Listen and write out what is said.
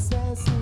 princess.